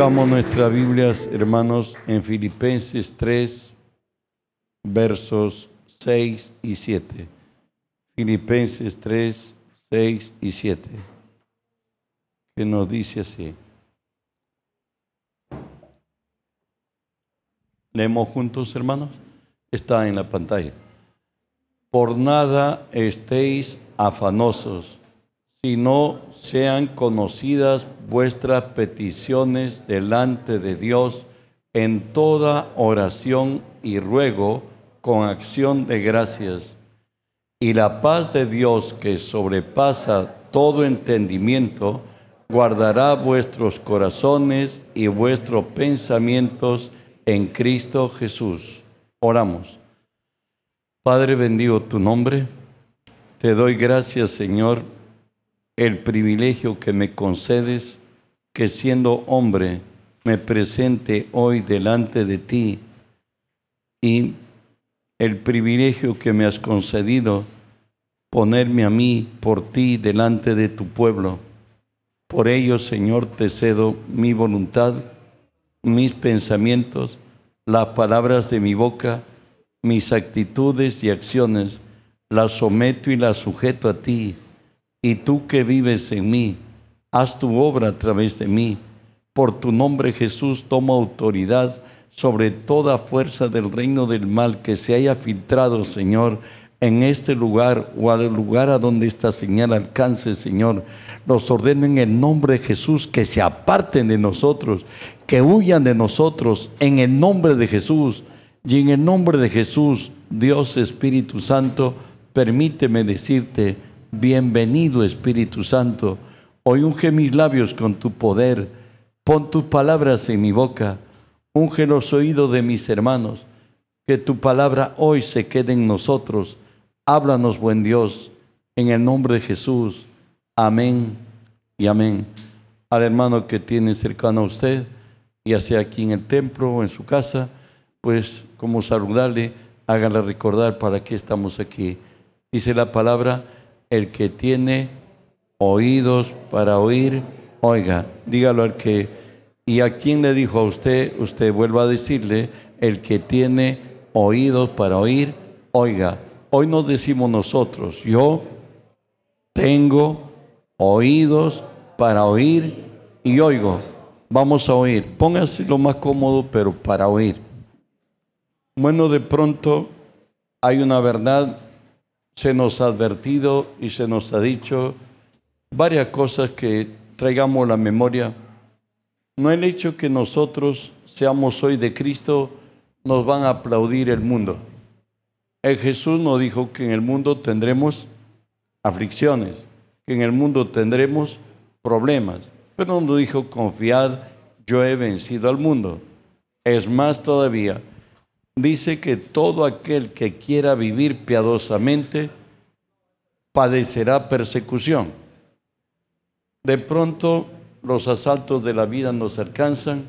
Buscamos nuestras Biblias, hermanos, en Filipenses 3, versos 6 y 7. Filipenses 3, 6 y 7. Que nos dice así. Leemos juntos, hermanos. Está en la pantalla. Por nada estéis afanosos, sino sean conocidas vuestras peticiones delante de Dios en toda oración y ruego con acción de gracias. Y la paz de Dios que sobrepasa todo entendimiento, guardará vuestros corazones y vuestros pensamientos en Cristo Jesús. Oramos. Padre, bendigo tu nombre. Te doy gracias, Señor, el privilegio que me concedes que siendo hombre me presente hoy delante de ti y el privilegio que me has concedido ponerme a mí por ti delante de tu pueblo. Por ello, Señor, te cedo mi voluntad, mis pensamientos, las palabras de mi boca, mis actitudes y acciones, las someto y las sujeto a ti y tú que vives en mí, haz tu obra a través de mí. Por tu nombre Jesús toma autoridad sobre toda fuerza del reino del mal que se haya filtrado, Señor, en este lugar o al lugar a donde esta señal alcance, Señor. Nos ordena en el nombre de Jesús que se aparten de nosotros, que huyan de nosotros, en el nombre de Jesús. Y en el nombre de Jesús, Dios Espíritu Santo, permíteme decirte, Bienvenido Espíritu Santo. Hoy unge mis labios con tu poder. Pon tus palabras en mi boca. Unge los oídos de mis hermanos. Que tu palabra hoy se quede en nosotros. Háblanos, buen Dios, en el nombre de Jesús. Amén y amén. Al hermano que tiene cercano a usted, ya sea aquí en el templo o en su casa, pues como saludarle, hágale recordar para qué estamos aquí. Dice la palabra, el que tiene oídos para oír, oiga, dígalo al que, y a quien le dijo a usted, usted vuelva a decirle, el que tiene oídos para oír, oiga. Hoy nos decimos nosotros, yo tengo oídos para oír y oigo. Vamos a oír. Póngase lo más cómodo, pero para oír. Bueno, de pronto hay una verdad se nos ha advertido y se nos ha dicho varias cosas que traigamos la memoria. No el hecho que nosotros seamos hoy de Cristo nos van a aplaudir el mundo. El Jesús nos dijo que en el mundo tendremos aflicciones, que en el mundo tendremos problemas, pero nos dijo confiad, yo he vencido al mundo. Es más todavía, dice que todo aquel que quiera vivir piadosamente padecerá persecución. De pronto los asaltos de la vida nos alcanzan,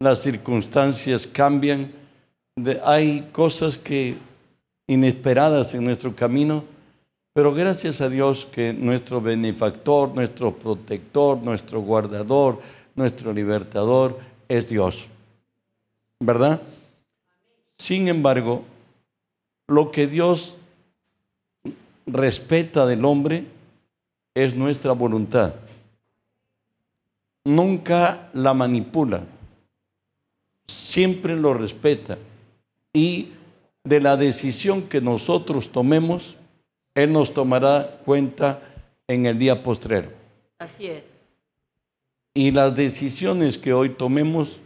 las circunstancias cambian, hay cosas que inesperadas en nuestro camino, pero gracias a Dios que nuestro benefactor, nuestro protector, nuestro guardador, nuestro libertador es Dios. ¿Verdad? Sin embargo, lo que Dios respeta del hombre es nuestra voluntad. Nunca la manipula, siempre lo respeta. Y de la decisión que nosotros tomemos, Él nos tomará cuenta en el día postrero. Así es. Y las decisiones que hoy tomemos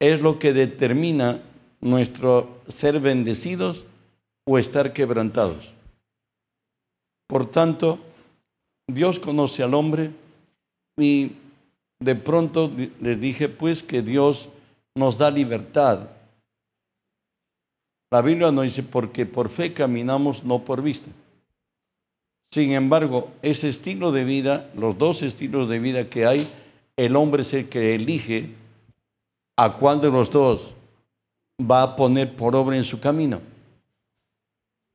es lo que determina nuestro ser bendecidos o estar quebrantados. Por tanto, Dios conoce al hombre y de pronto les dije pues que Dios nos da libertad. La Biblia nos dice porque por fe caminamos, no por vista. Sin embargo, ese estilo de vida, los dos estilos de vida que hay, el hombre es el que elige a cuál de los dos va a poner por obra en su camino.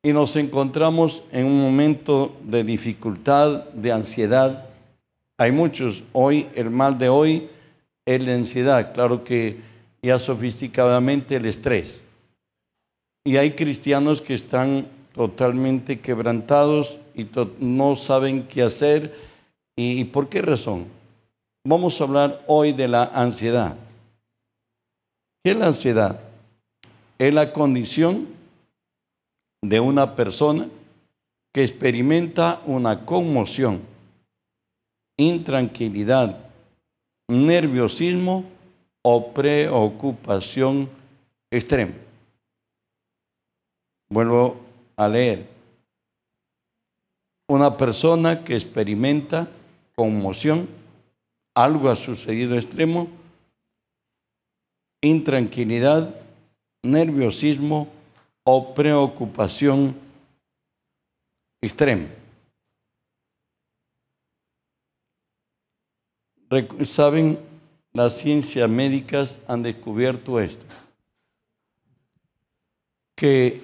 Y nos encontramos en un momento de dificultad, de ansiedad. Hay muchos. Hoy, el mal de hoy es la ansiedad, claro que ya sofisticadamente el estrés. Y hay cristianos que están totalmente quebrantados y no saben qué hacer. ¿Y por qué razón? Vamos a hablar hoy de la ansiedad. ¿Qué es la ansiedad? Es la condición de una persona que experimenta una conmoción, intranquilidad, nerviosismo o preocupación extrema. Vuelvo a leer. Una persona que experimenta conmoción, algo ha sucedido extremo, intranquilidad, nerviosismo o preocupación extrema. Saben, las ciencias médicas han descubierto esto, que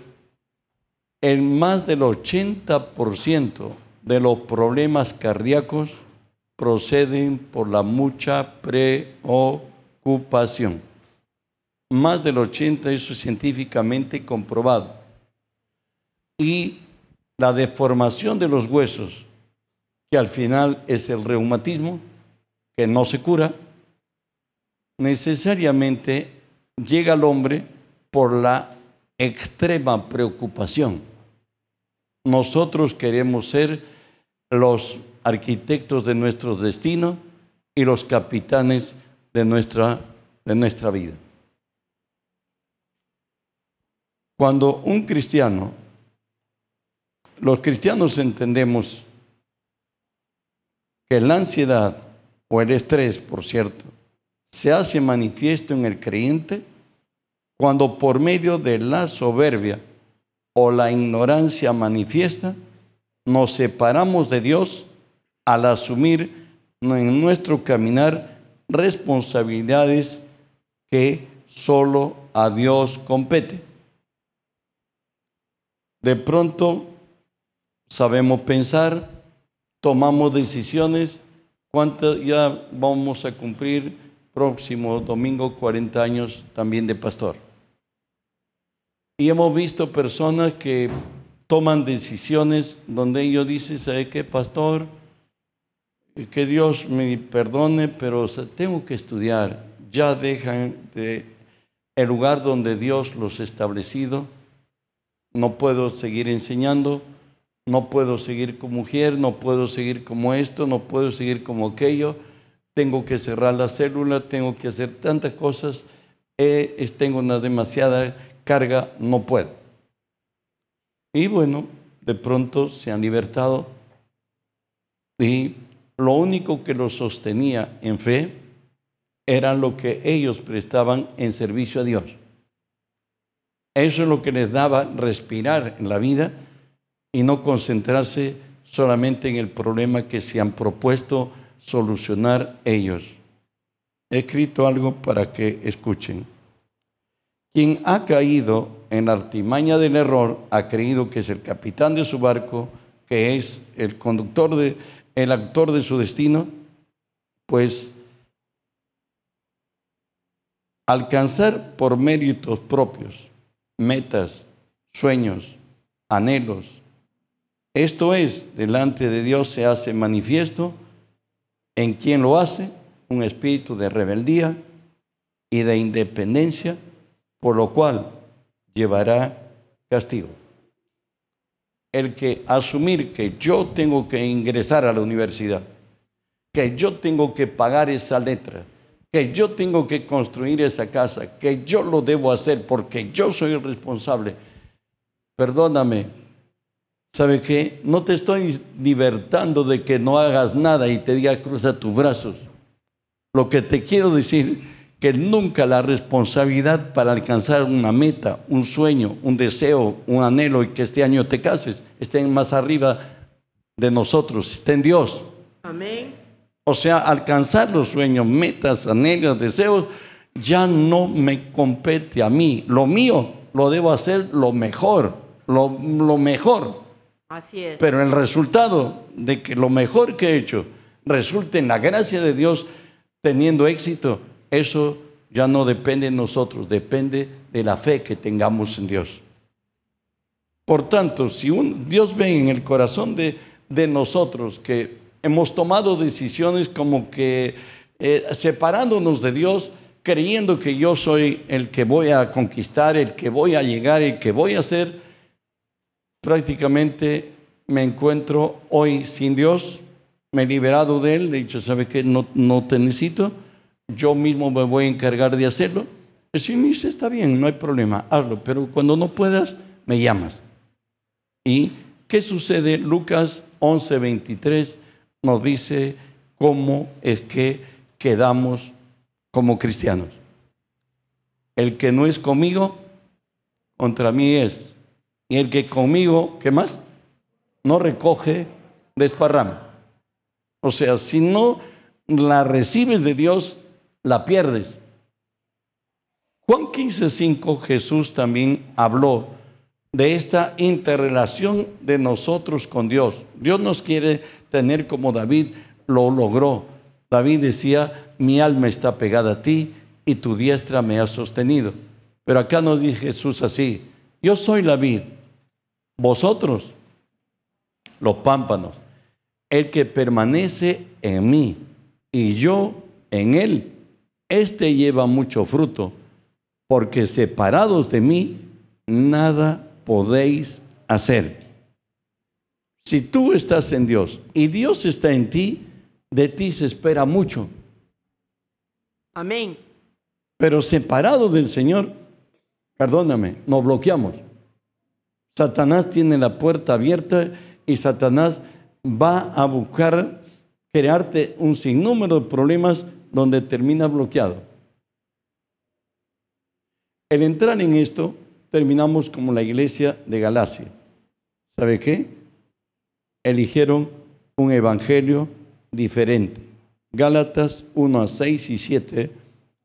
el más del 80% de los problemas cardíacos proceden por la mucha preocupación. Más del 80%, eso es científicamente comprobado. Y la deformación de los huesos, que al final es el reumatismo, que no se cura, necesariamente llega al hombre por la extrema preocupación. Nosotros queremos ser los arquitectos de nuestro destino y los capitanes de nuestra, de nuestra vida. Cuando un cristiano, los cristianos entendemos que la ansiedad o el estrés, por cierto, se hace manifiesto en el creyente cuando por medio de la soberbia o la ignorancia manifiesta, nos separamos de Dios al asumir en nuestro caminar responsabilidades que solo a Dios compete. De pronto sabemos pensar, tomamos decisiones, ¿cuántas ya vamos a cumplir próximo domingo 40 años también de pastor? Y hemos visto personas que toman decisiones donde ellos dicen, ¿sabe qué, pastor? Que Dios me perdone, pero tengo que estudiar. Ya dejan de el lugar donde Dios los ha establecido no puedo seguir enseñando, no puedo seguir como mujer, no puedo seguir como esto, no puedo seguir como aquello, tengo que cerrar la célula, tengo que hacer tantas cosas, eh, tengo una demasiada carga, no puedo. Y bueno, de pronto se han libertado y lo único que los sostenía en fe era lo que ellos prestaban en servicio a Dios. Eso es lo que les daba respirar en la vida y no concentrarse solamente en el problema que se han propuesto solucionar ellos. He escrito algo para que escuchen. Quien ha caído en la artimaña del error ha creído que es el capitán de su barco, que es el conductor de el actor de su destino, pues alcanzar por méritos propios metas, sueños, anhelos. Esto es, delante de Dios se hace manifiesto en quien lo hace, un espíritu de rebeldía y de independencia, por lo cual llevará castigo. El que asumir que yo tengo que ingresar a la universidad, que yo tengo que pagar esa letra, que yo tengo que construir esa casa, que yo lo debo hacer porque yo soy el responsable. Perdóname, ¿sabe qué? No te estoy libertando de que no hagas nada y te diga cruza tus brazos. Lo que te quiero decir que nunca la responsabilidad para alcanzar una meta, un sueño, un deseo, un anhelo y que este año te cases estén más arriba de nosotros, está en Dios. Amén. O sea, alcanzar los sueños, metas, anhelos, deseos, ya no me compete a mí. Lo mío lo debo hacer lo mejor, lo, mejor. Así es. Pero el resultado de que lo mejor que he hecho resulte en la gracia de Dios, teniendo éxito, eso ya no depende de nosotros, depende de la fe que tengamos en Dios. Por tanto, si un, Dios ve en el corazón de, de nosotros que hemos tomado decisiones como que eh, separándonos de Dios, creyendo que yo soy el que voy a conquistar, el que voy a llegar, el que voy a ser, prácticamente me encuentro hoy sin Dios, me he liberado de Él, he dicho, ¿sabe qué? No, no te necesito, yo mismo me voy a encargar de hacerlo. Si me dice, está bien, no hay problema, hazlo, pero cuando no puedas, me llamas. ¿Y qué sucede? Lucas 11, 23 nos dice cómo es que quedamos como cristianos. El que no es conmigo, contra mí es. Y el que conmigo, ¿qué más? No recoge, desparrama. O sea, si no la recibes de Dios, la pierdes. Juan 15:5 Jesús también habló de esta interrelación de nosotros con Dios. Dios nos quiere tener como David lo logró. David decía, mi alma está pegada a ti y tu diestra me ha sostenido. Pero acá nos dice Jesús así, yo soy la vid, vosotros los pámpanos, el que permanece en mí y yo en él, este lleva mucho fruto, porque separados de mí, nada podéis hacer. Si tú estás en Dios y Dios está en ti, de ti se espera mucho. Amén. Pero separado del Señor, perdóname, nos bloqueamos. Satanás tiene la puerta abierta y Satanás va a buscar crearte un sinnúmero de problemas donde termina bloqueado. El entrar en esto, terminamos como la iglesia de Galacia. ¿Sabe qué? Eligieron un evangelio diferente. Gálatas 1 a 6 y 7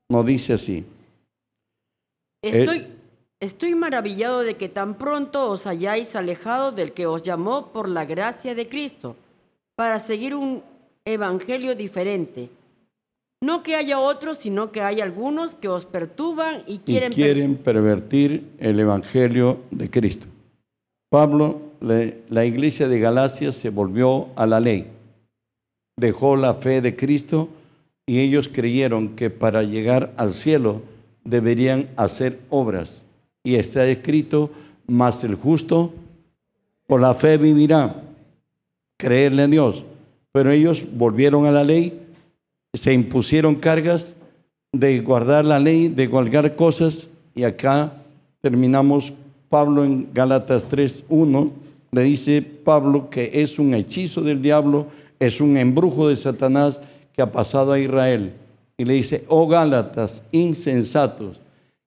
nos dice así. Estoy, estoy maravillado de que tan pronto os hayáis alejado del que os llamó por la gracia de Cristo para seguir un evangelio diferente. No que haya otros, sino que hay algunos que os perturban y quieren, y quieren pervertir el evangelio de Cristo. Pablo, la iglesia de Galacia se volvió a la ley dejó la fe de Cristo y ellos creyeron que para llegar al cielo deberían hacer obras. Y está escrito, más el justo por la fe vivirá, creerle en Dios. Pero ellos volvieron a la ley, se impusieron cargas de guardar la ley, de guardar cosas, y acá terminamos Pablo en Gálatas 3.1, le dice Pablo que es un hechizo del diablo es un embrujo de Satanás que ha pasado a Israel. Y le dice, oh Gálatas, insensatos,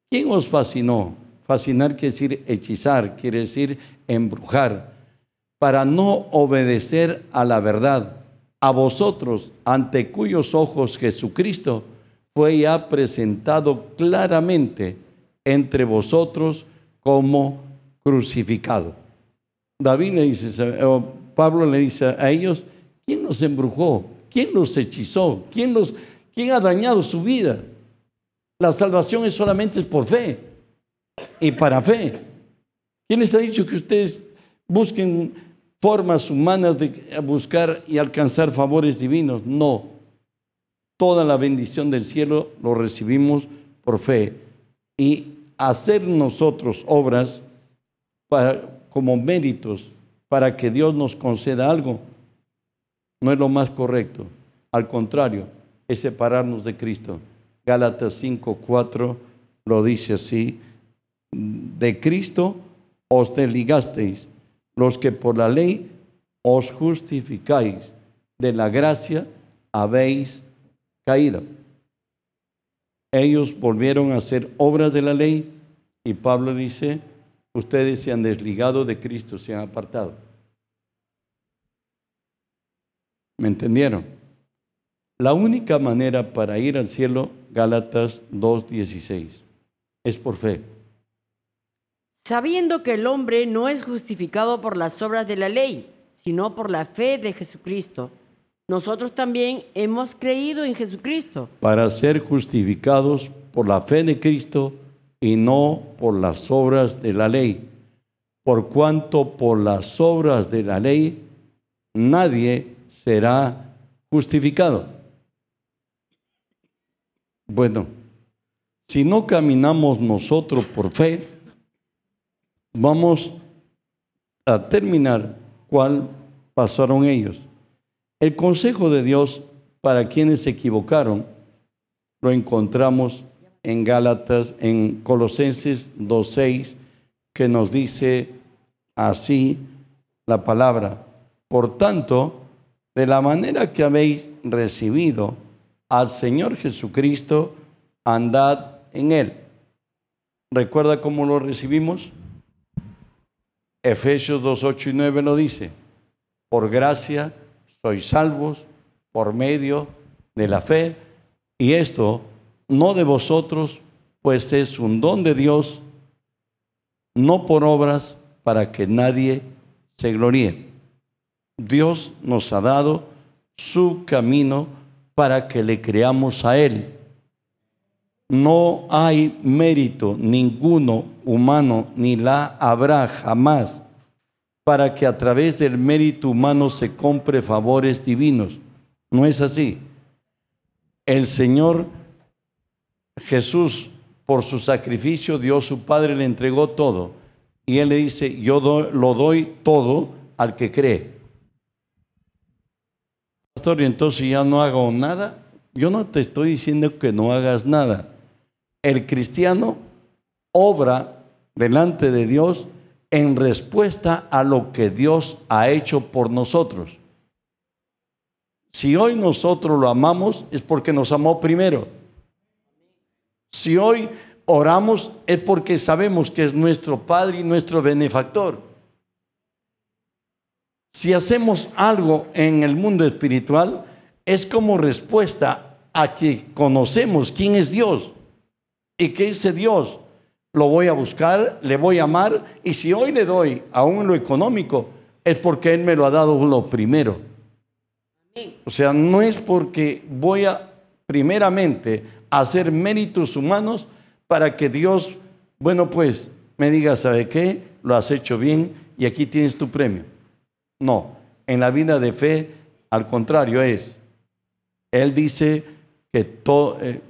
¿quién os fascinó? Fascinar quiere decir hechizar, quiere decir embrujar, para no obedecer a la verdad. A vosotros, ante cuyos ojos Jesucristo fue ya presentado claramente entre vosotros como crucificado. David le dice, Pablo le dice a ellos, ¿Quién nos embrujó? ¿Quién nos hechizó? ¿Quién, nos, ¿Quién ha dañado su vida? La salvación es solamente por fe y para fe. ¿Quién les ha dicho que ustedes busquen formas humanas de buscar y alcanzar favores divinos? No. Toda la bendición del cielo lo recibimos por fe. Y hacer nosotros obras para, como méritos para que Dios nos conceda algo no es lo más correcto. Al contrario, es separarnos de Cristo. Gálatas 5:4 lo dice así, de Cristo os desligasteis, los que por la ley os justificáis, de la gracia habéis caído. Ellos volvieron a hacer obras de la ley y Pablo dice, ustedes se han desligado de Cristo, se han apartado. ¿Me entendieron? La única manera para ir al cielo, Gálatas 2.16, es por fe. Sabiendo que el hombre no es justificado por las obras de la ley, sino por la fe de Jesucristo. nosotros también hemos creído en Jesucristo para ser justificados por la fe de Cristo y no por las obras de la ley, por cuanto por las obras de la ley nadie será justificado. Bueno, si no caminamos nosotros por fe, vamos a terminar cuál pasaron ellos. El consejo de Dios para quienes se equivocaron lo encontramos en Gálatas, en Colosenses 2.6, que nos dice así la palabra. Por tanto, de la manera que habéis recibido al Señor Jesucristo, andad en Él. ¿Recuerda cómo lo recibimos? Efesios 2, 8 y 9 lo dice. Por gracia sois salvos por medio de la fe. Y esto no de vosotros, pues es un don de Dios, no por obras para que nadie se gloríe. Dios nos ha dado su camino para que le creamos a Él. No hay mérito ninguno humano, ni la habrá jamás, para que a través del mérito humano se compre favores divinos. No es así. El Señor Jesús, por su sacrificio, Dios su Padre le entregó todo. Y Él le dice, yo lo doy todo al que cree. Pastor, y entonces ya no hago nada. Yo no te estoy diciendo que no hagas nada. El cristiano obra delante de Dios en respuesta a lo que Dios ha hecho por nosotros. Si hoy nosotros lo amamos es porque nos amó primero. Si hoy oramos es porque sabemos que es nuestro Padre y nuestro benefactor. Si hacemos algo en el mundo espiritual es como respuesta a que conocemos quién es Dios y que ese Dios lo voy a buscar, le voy a amar y si hoy le doy aún lo económico es porque Él me lo ha dado lo primero. O sea, no es porque voy a primeramente hacer méritos humanos para que Dios, bueno, pues me diga, ¿sabe qué? Lo has hecho bien y aquí tienes tu premio. No, en la vida de fe, al contrario, es, Él dice que todo, eh,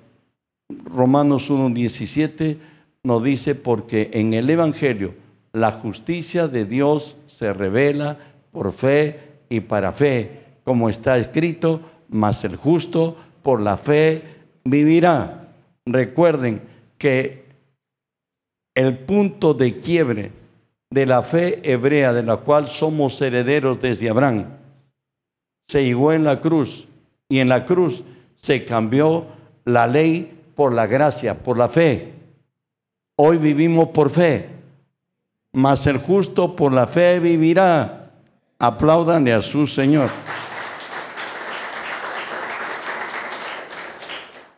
Romanos 1.17 nos dice, porque en el Evangelio la justicia de Dios se revela por fe y para fe, como está escrito, mas el justo por la fe vivirá. Recuerden que el punto de quiebre de la fe hebrea de la cual somos herederos desde Abraham se llegó en la cruz y en la cruz se cambió la ley por la gracia, por la fe. Hoy vivimos por fe, mas el justo por la fe vivirá. Apláudanle a su Señor.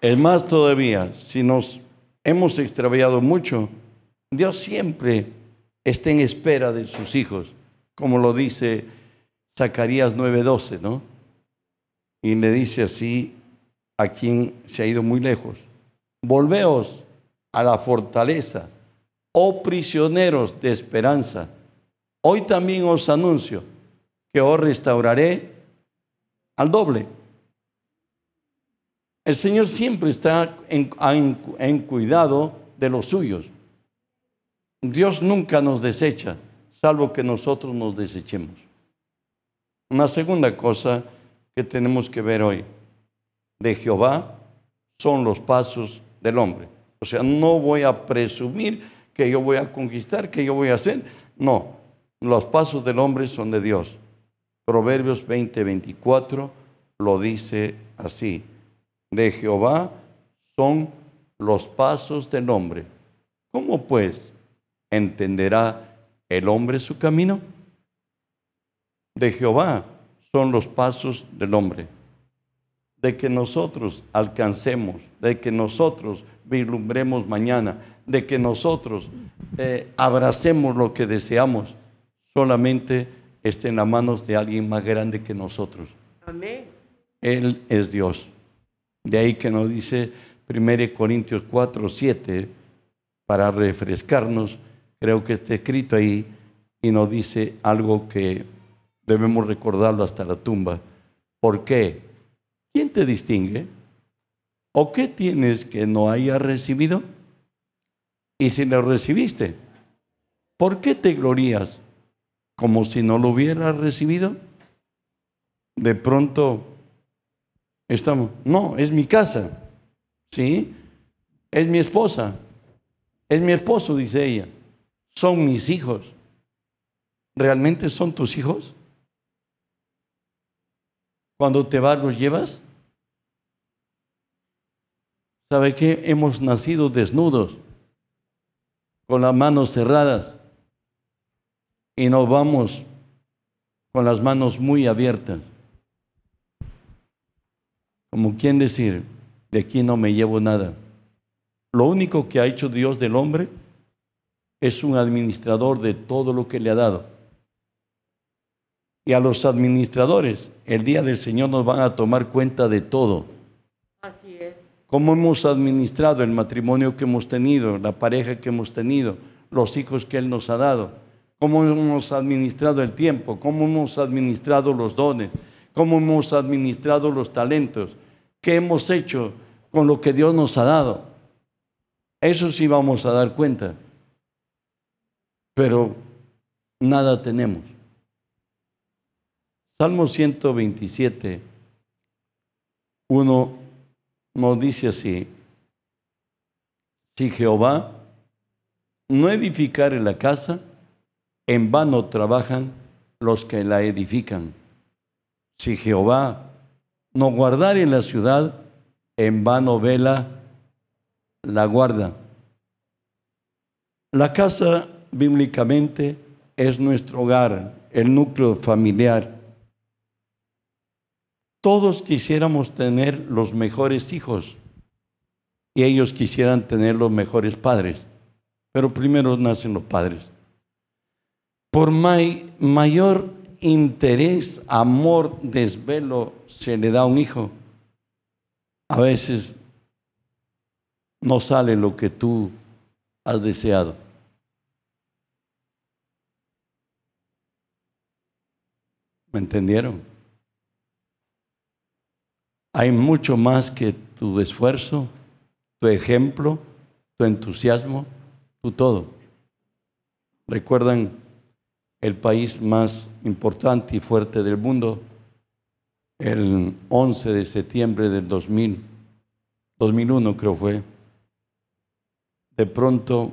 Es todavía, si nos hemos extraviado mucho, Dios siempre está en espera de sus hijos, como lo dice Zacarías 9:12, ¿no? Y le dice así a quien se ha ido muy lejos, volveos a la fortaleza, oh prisioneros de esperanza. Hoy también os anuncio que os restauraré al doble el Señor siempre está en, cuidado de los suyos. Dios nunca nos desecha, salvo que nosotros nos desechemos. Una segunda cosa que tenemos que ver hoy, de Jehová son los pasos del hombre. O sea, no voy a presumir que yo voy a conquistar, que yo voy a hacer. No, los pasos del hombre son de Dios. Proverbios 20, 24 lo dice así de Jehová son los pasos del hombre. ¿Cómo pues entenderá el hombre su camino? De Jehová son los pasos del hombre. De que nosotros alcancemos, de que nosotros vislumbremos mañana, de que nosotros eh, abracemos lo que deseamos, solamente esté en las manos de alguien más grande que nosotros. Amén. Él es Dios. De ahí que nos dice 1 Corintios 4, 7, para refrescarnos, creo que está escrito ahí y nos dice algo que debemos recordarlo hasta la tumba. ¿Por qué? ¿Quién te distingue? ¿O qué tienes que no haya recibido? Y si lo recibiste, ¿por qué te glorías como si no lo hubieras recibido? De pronto estamos, no, es mi casa, ¿sí? Es mi esposa, es mi esposo, dice ella, son mis hijos. ¿Realmente son tus hijos? Cuando te vas, los llevas. ¿Sabe qué? Hemos nacido desnudos, con las manos cerradas, y nos vamos con las manos muy abiertas. Como quien decir, de aquí no me llevo nada. Lo único que ha hecho Dios del hombre es un administrador de todo lo que le ha dado. Y a los administradores, el día del Señor nos van a tomar cuenta de todo. Así es. Cómo hemos administrado el matrimonio que hemos tenido, la pareja que hemos tenido, los hijos que Él nos ha dado. Cómo hemos administrado el tiempo, cómo hemos administrado los dones, cómo hemos administrado los talentos, qué hemos hecho con lo que Dios nos ha dado. Eso sí vamos a dar cuenta. Pero nada tenemos. Salmo 127, 1 nos dice así, si Jehová no edificare la casa, en vano trabajan los que la edifican. Si Jehová no guardare la ciudad, en vano vela la guarda. La casa bíblicamente es nuestro hogar, el núcleo familiar todos quisiéramos tener los mejores hijos y ellos quisieran tener los mejores padres, pero primero nacen los padres. Por mayor interés, amor, desvelo se le da a un hijo, a veces no sale lo que tú has deseado. ¿Me entendieron? hay mucho más que tu esfuerzo, tu ejemplo, tu entusiasmo, tu todo. ¿Recuerdan el país más importante y fuerte del mundo? El 11 de septiembre del 2000, 2001 creo fue. De pronto,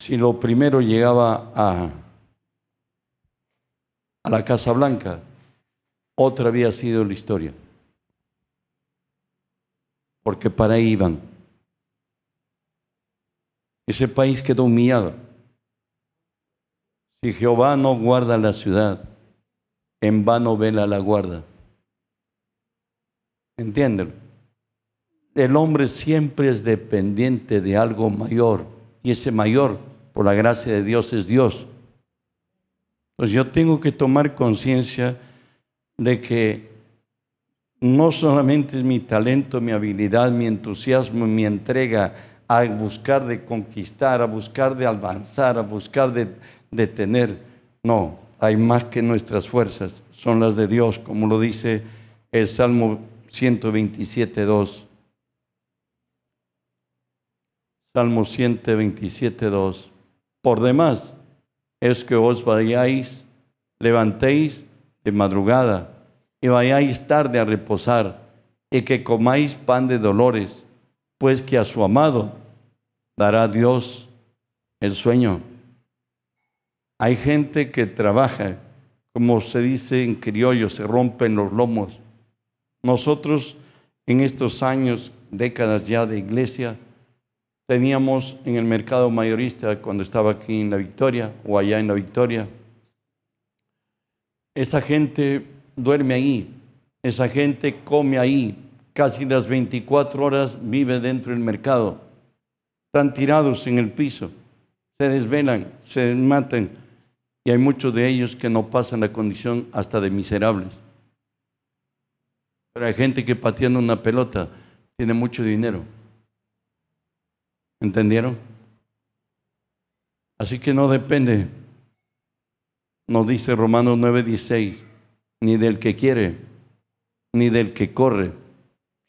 si lo primero llegaba a, a la Casa Blanca, otra había sido la historia. Porque para ahí iban. Ese país quedó humillado. Si Jehová no guarda la ciudad, en vano vela la guarda. Entiéndelo. El hombre siempre es dependiente de algo mayor. Y ese mayor, por la gracia de Dios, es Dios. Pues yo tengo que tomar conciencia de que no solamente es mi talento, mi habilidad, mi entusiasmo, mi entrega a buscar de conquistar, a buscar de avanzar, a buscar de, de tener. No, hay más que nuestras fuerzas, son las de Dios, como lo dice el Salmo 127, 2. Salmo 127, 2. Por demás, es que os vayáis, levantéis de madrugada y vayáis tarde a reposar y que comáis pan de dolores, pues que a su amado dará Dios el sueño. Hay gente que trabaja, como se dice en criollo, se rompen los lomos. Nosotros en estos años, décadas ya de iglesia, teníamos en el mercado mayorista, cuando estaba aquí en la Victoria o allá en la Victoria, esa gente duerme ahí, esa gente come ahí, casi las 24 horas vive dentro del mercado. Están tirados en el piso, se desvelan, se matan y hay muchos de ellos que no pasan la condición hasta de miserables. Pero hay gente que pateando una pelota tiene mucho dinero. ¿Entendieron? Así que no depende, nos dice Romanos 9:16, ni del que quiere, ni del que corre,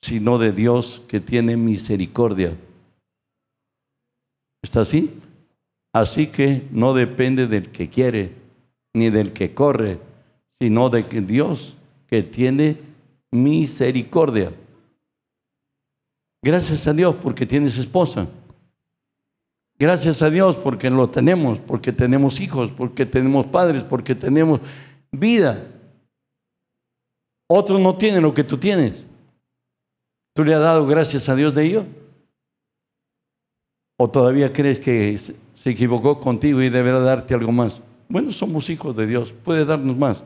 sino de Dios que tiene misericordia. ¿Está así? Así que no depende del que quiere, ni del que corre, sino de que Dios que tiene misericordia. Gracias a Dios porque tienes esposa. Gracias a Dios porque lo tenemos, porque tenemos hijos, porque tenemos padres, porque tenemos vida. Otros no tienen lo que tú tienes. ¿Tú le has dado gracias a Dios de ello? ¿O todavía crees que se equivocó contigo y deberá darte algo más? Bueno, somos hijos de Dios, puede darnos más,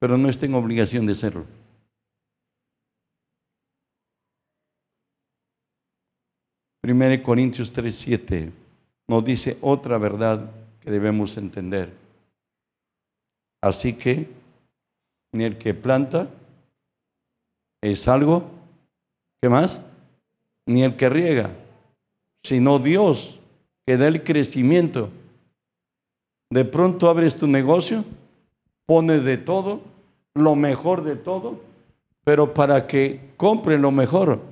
pero no está en obligación de serlo. Primero Corintios 3, 7 nos dice otra verdad que debemos entender. Así que ni el que planta es algo, ¿qué más? Ni el que riega, sino Dios que da el crecimiento. De pronto abres tu negocio, pones de todo, lo mejor de todo, pero para que compre lo mejor,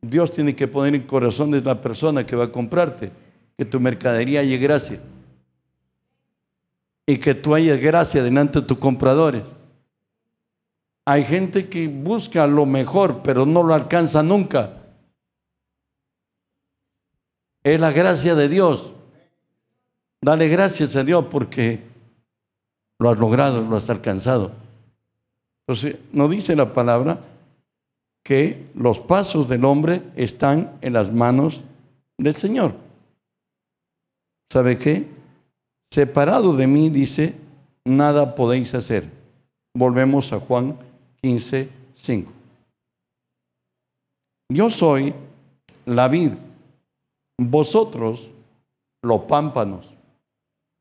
Dios tiene que poner en corazón de la persona que va a comprarte que tu mercadería haya gracia y que tú hayas gracia delante de tus compradores. Hay gente que busca lo mejor, pero no lo alcanza nunca. Es la gracia de Dios. Dale gracias a Dios porque lo has logrado, lo has alcanzado. Entonces, no dice la palabra que los pasos del hombre están en las manos del Señor. ¿Sabe qué? Separado de mí, dice, nada podéis hacer. Volvemos a Juan 15, 5. Yo soy la vid, vosotros los pámpanos.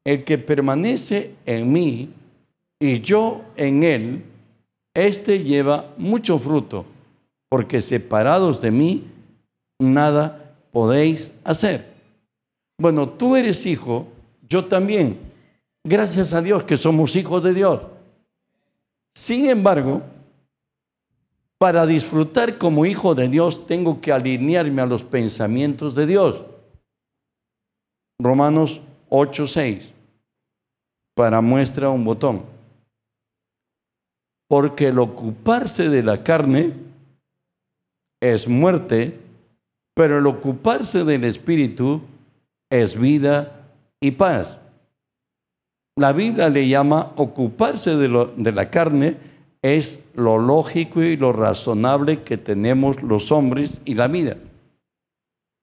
El que permanece en mí y yo en él, éste lleva mucho fruto, porque separados de mí, nada podéis hacer. Bueno, tú eres hijo, yo también. Gracias a Dios que somos hijos de Dios. Sin embargo, para disfrutar como hijo de Dios tengo que alinearme a los pensamientos de Dios. Romanos 8:6. Para muestra un botón. Porque el ocuparse de la carne es muerte, pero el ocuparse del espíritu es vida y paz. La Biblia le llama ocuparse de, de la carne es lo lógico y lo razonable que tenemos los hombres y la vida.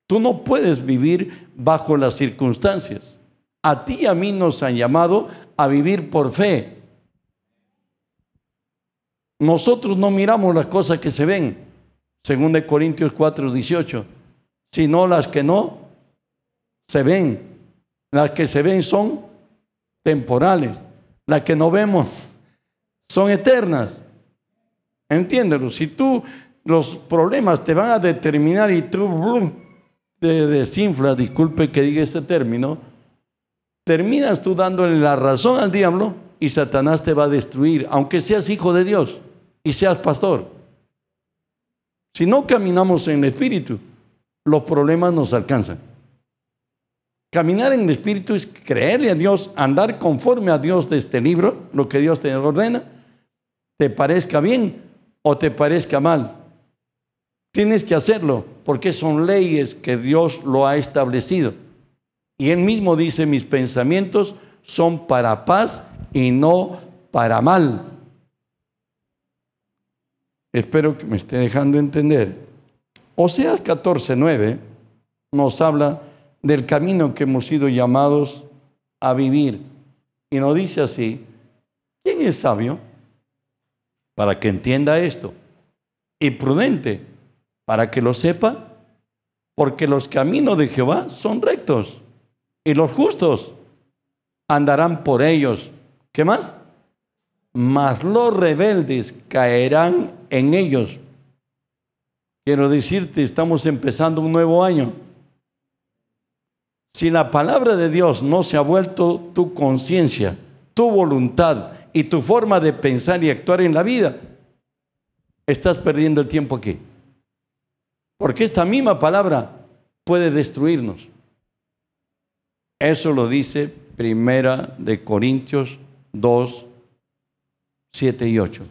Tú no puedes vivir bajo las circunstancias. A ti y a mí nos han llamado a vivir por fe. Nosotros no miramos las cosas que se ven, según de Corintios 4, 18, sino las que no se ven. Las que se ven son temporales. Las que no vemos son eternas. Entiéndelo. Si tú los problemas te van a determinar y tú te desinflas, disculpe que diga ese término, terminas tú dándole la razón al diablo y Satanás te va a destruir, aunque seas hijo de Dios y seas pastor. Si no caminamos en el Espíritu, los problemas nos alcanzan. Caminar en el Espíritu es creerle a Dios, andar conforme a Dios de este libro, lo que Dios te ordena, te parezca bien o te parezca mal. Tienes que hacerlo porque son leyes que Dios lo ha establecido. Y él mismo dice, mis pensamientos son para paz y no para mal. Espero que me esté dejando entender. Oseas 14:9 nos habla del camino que hemos sido llamados a vivir. Y nos dice así, ¿quién es sabio para que entienda esto? Y prudente para que lo sepa, porque los caminos de Jehová son rectos y los justos andarán por ellos. ¿Qué más? Mas los rebeldes caerán en ellos. quiero decirte, estamos empezando un nuevo año. Si la palabra de Dios no se ha vuelto tu conciencia, tu voluntad y tu forma de pensar y actuar en la vida, estás perdiendo el tiempo aquí. Porque esta misma palabra puede destruirnos. Eso lo dice Primera de Corintios 2, 7 y 8.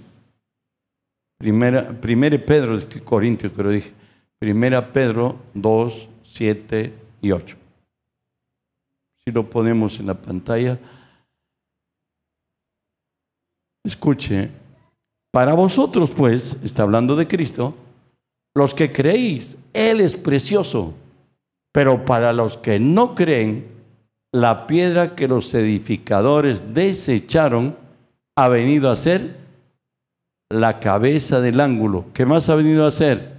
Primera, primera Pedro Corintios, pero dije. Primera Pedro 2, 7 y 8. Si lo ponemos en la pantalla. Escuche, para vosotros pues, está hablando de Cristo, los que creéis, Él es precioso, pero para los que no creen, la piedra que los edificadores desecharon ha venido a ser la cabeza del ángulo. ¿Qué más ha venido a ser?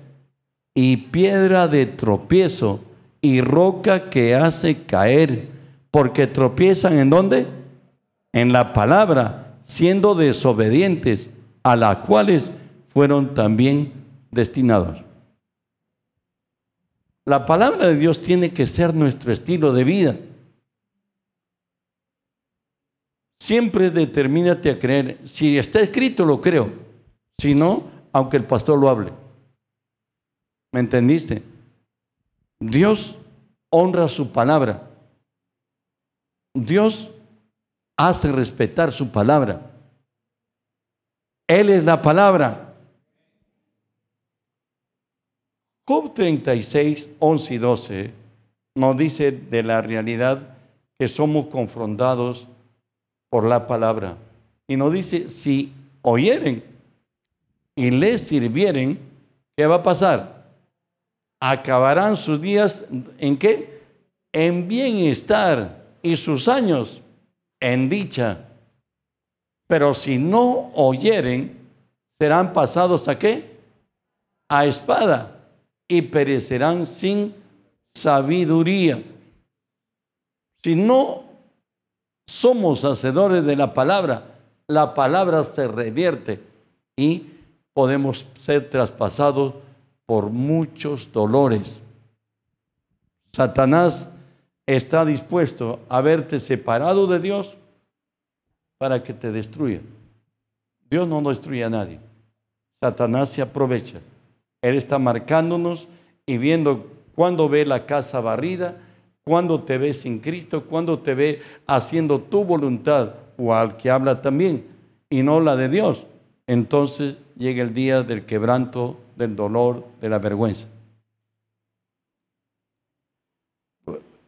Y piedra de tropiezo y roca que hace caer, porque tropiezan en dónde? En la palabra, siendo desobedientes, a las cuales fueron también destinados. La palabra de Dios tiene que ser nuestro estilo de vida. Siempre determínate a creer. Si está escrito, lo creo. Si no, aunque el pastor lo hable. ¿Me entendiste? Dios honra su palabra. Dios hace respetar su palabra. Él es la palabra. Job 36, 11 y 12 nos dice de la realidad que somos confrontados por la palabra. Y nos dice, si oyeren y les sirvieren, ¿qué va a pasar? Acabarán sus días en qué? En bienestar y sus años en dicha. Pero si no oyeren, serán pasados a qué? A espada y perecerán sin sabiduría. Si no somos hacedores de la palabra, la palabra se revierte y podemos ser traspasados por muchos dolores. Satanás está dispuesto a verte separado de Dios para que te destruya. Dios no destruye a nadie. Satanás se aprovecha. Él está marcándonos y viendo cuándo ve la casa barrida, cuándo te ve sin Cristo, cuándo te ve haciendo tu voluntad o al que habla también y no la de Dios. Entonces llega el día del quebranto, del dolor, de la vergüenza.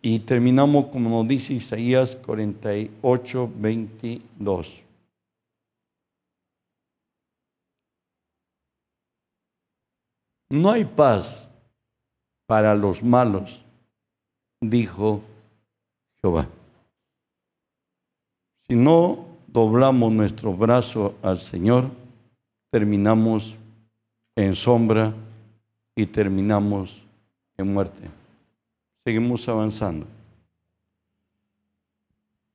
Y terminamos como nos dice Isaías 48, 22. No hay paz para los malos, dijo Jehová. Si no doblamos nuestro brazo al Señor, terminamos en sombra y terminamos en muerte. Seguimos avanzando.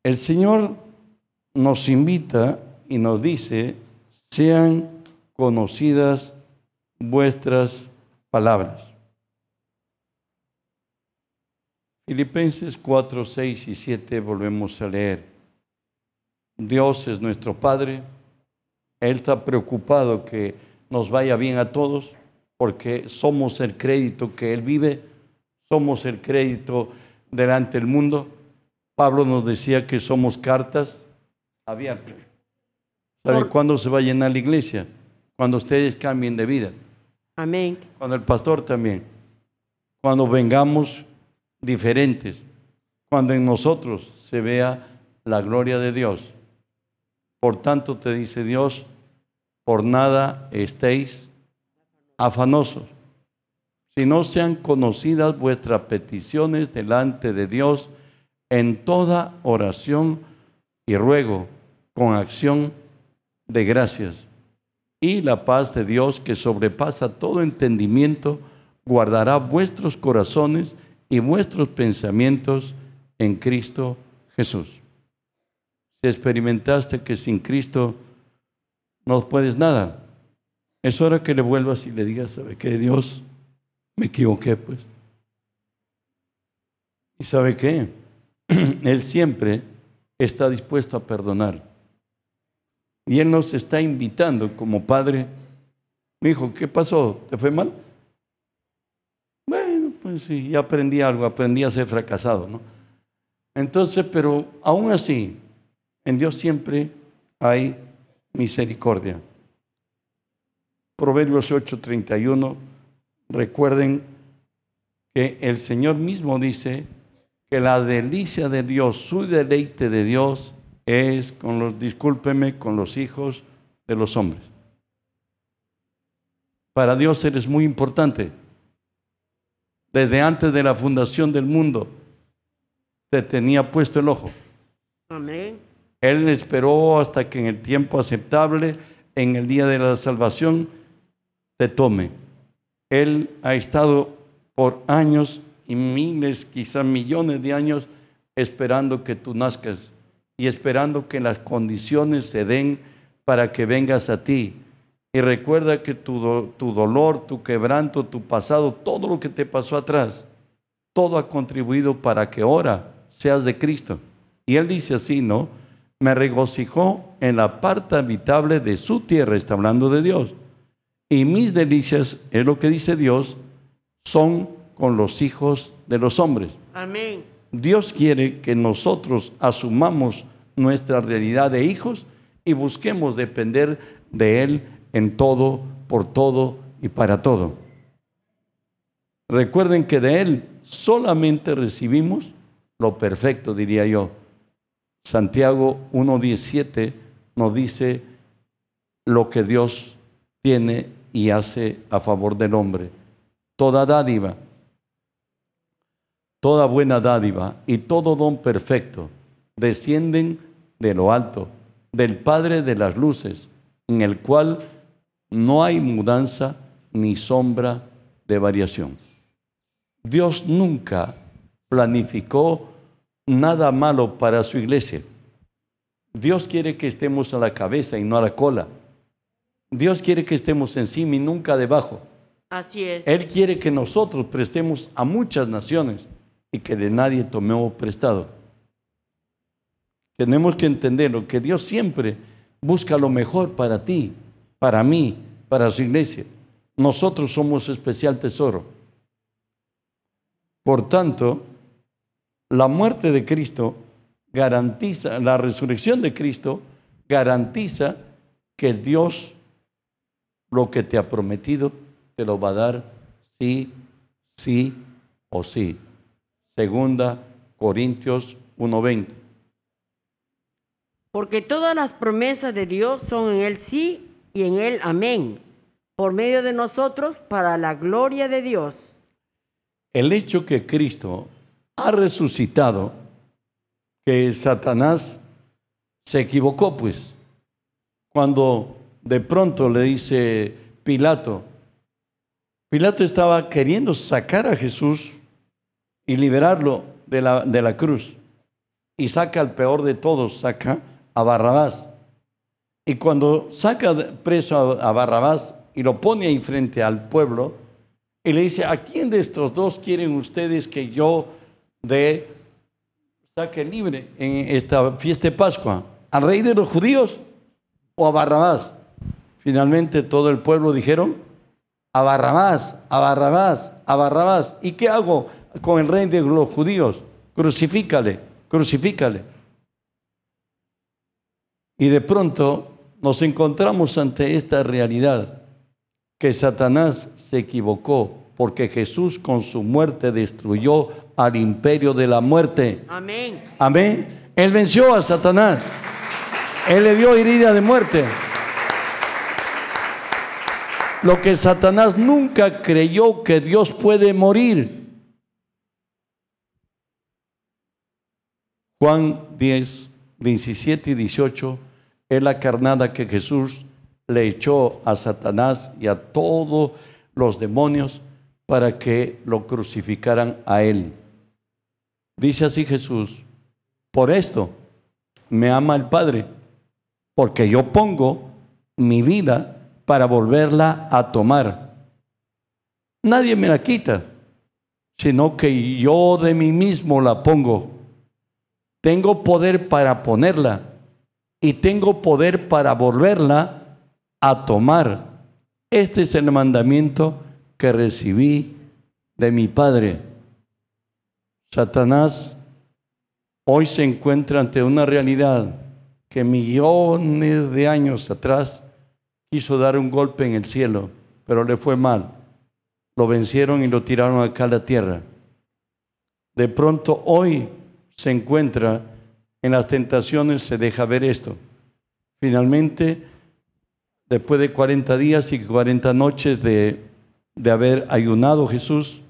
El Señor nos invita y nos dice, sean conocidas vuestras palabras. Filipenses 4, 6 y 7 volvemos a leer. Dios es nuestro Padre. Él está preocupado que nos vaya bien a todos porque somos el crédito que Él vive, somos el crédito delante del mundo. Pablo nos decía que somos cartas abiertas. ¿Sabe cuándo se va a llenar la iglesia? Cuando ustedes cambien de vida. Amén. Cuando el pastor también. Cuando vengamos diferentes. Cuando en nosotros se vea la gloria de Dios. Por tanto te dice Dios, por nada estéis afanosos, si no sean conocidas vuestras peticiones delante de Dios en toda oración y ruego con acción de gracias y la paz de Dios que sobrepasa todo entendimiento, guardará vuestros corazones y vuestros pensamientos en Cristo Jesús. Si experimentaste que sin Cristo no puedes nada, es hora que le vuelvas y le digas, ¿sabe qué? Dios, Me equivoqué, pues. ¿Y sabe qué? Él siempre está dispuesto a perdonar. Y Él nos está invitando como padre. Me dijo, ¿qué pasó? ¿Te fue mal? Bueno, pues sí, ya aprendí algo, aprendí a ser fracasado, ¿no? Entonces, pero aún así, en Dios siempre hay misericordia. Proverbios 8:31, recuerden que el Señor mismo dice que la delicia de Dios, su deleite de Dios es con los, discúlpeme, con los hijos de los hombres. Para Dios eres muy importante. Desde antes de la fundación del mundo, te tenía puesto el ojo. Amén. Él esperó hasta que en el tiempo aceptable, en el día de la salvación, te tome. Él ha estado por años y miles, quizás millones de años, esperando que tú nazcas y esperando que las condiciones se den para que vengas a ti. Y recuerda que tu, tu dolor, tu quebranto, tu pasado, todo lo que te pasó atrás, todo ha contribuido para que ahora seas de Cristo. Y él dice así, ¿no? Me regocijó en la parte habitable de su tierra, está hablando de Dios. Y mis delicias, es lo que dice Dios, son con los hijos de los hombres. Amén. Dios quiere que nosotros asumamos nuestra realidad de hijos y busquemos depender de Él en todo, por todo y para todo. Recuerden que de Él solamente recibimos lo perfecto, diría yo. Santiago 1.17 nos dice lo que Dios tiene y hace a favor del hombre. Toda dádiva, toda buena dádiva y todo don perfecto descienden de lo alto, del Padre de las luces, en el cual no hay mudanza ni sombra de variación. Dios nunca planificó nada malo para su iglesia. Dios quiere que estemos a la cabeza y no a la cola. Dios quiere que estemos encima y nunca debajo. Así es. Él quiere que nosotros prestemos a muchas naciones y que de nadie tomemos prestado. Tenemos que entenderlo, que Dios siempre busca lo mejor para ti, para mí, para su iglesia. Nosotros somos especial tesoro. Por tanto, la muerte de Cristo garantiza, la resurrección de Cristo garantiza que Dios lo que te ha prometido te lo va a dar sí, sí o sí. Segunda Corintios 1:20. Porque todas las promesas de Dios son en Él sí y en Él amén, por medio de nosotros para la gloria de Dios. El hecho que Cristo ha resucitado, que Satanás se equivocó, pues, cuando de pronto le dice Pilato, Pilato estaba queriendo sacar a Jesús y liberarlo de la, de la cruz. Y saca al peor de todos, saca a Barrabás. Y cuando saca preso a, Barrabás y lo pone ahí frente al pueblo, y le dice, ¿a quién de estos dos quieren ustedes que yo dé, saque libre en esta fiesta de Pascua? ¿Al rey de los judíos o a Barrabás? Finalmente todo el pueblo dijeron, a Barrabás, a Barrabás, a Barrabás. ¿Y qué hago con el rey de los judíos? Crucifícale, crucifícale. Y de pronto nos encontramos ante esta realidad, que Satanás se equivocó porque Jesús con su muerte destruyó al imperio de la muerte. Amén. Amén. Él venció a Satanás. Él le dio herida de muerte. Lo que Satanás nunca creyó que Dios puede morir. Juan 10, 17 y 18 es la carnada que Jesús le echó a Satanás y a todos los demonios para que lo crucificaran a él. Dice así Jesús, por esto me ama el Padre, porque yo pongo mi vida para volverla a tomar. nadie me la quita, sino que yo de mí mismo la pongo. Tengo poder para ponerla y tengo poder para volverla a tomar. Este es el mandamiento que recibí de mi Padre. Satanás hoy se encuentra ante una realidad que millones de años atrás quiso dar un golpe en el cielo, pero le fue mal. Lo vencieron y lo tiraron acá a la tierra. De pronto hoy se encuentra en las tentaciones, se deja ver esto. Finalmente, después de 40 días y 40 noches de, de haber ayunado Jesús,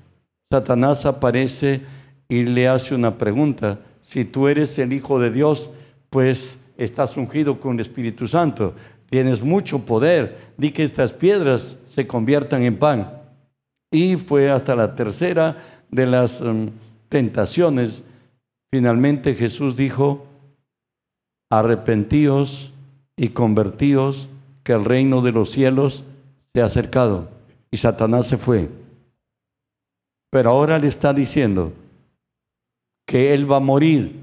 Satanás aparece y le hace una pregunta. Si tú eres el Hijo de Dios, pues estás ungido con el Espíritu Santo. Tienes mucho poder. Di que estas piedras se conviertan en pan. Y fue hasta la tercera de las um, tentaciones. Finalmente Jesús dijo, arrepentíos y convertíos, que el reino de los cielos se ha acercado. Y Satanás se fue. Pero ahora le está diciendo, que Él va a morir.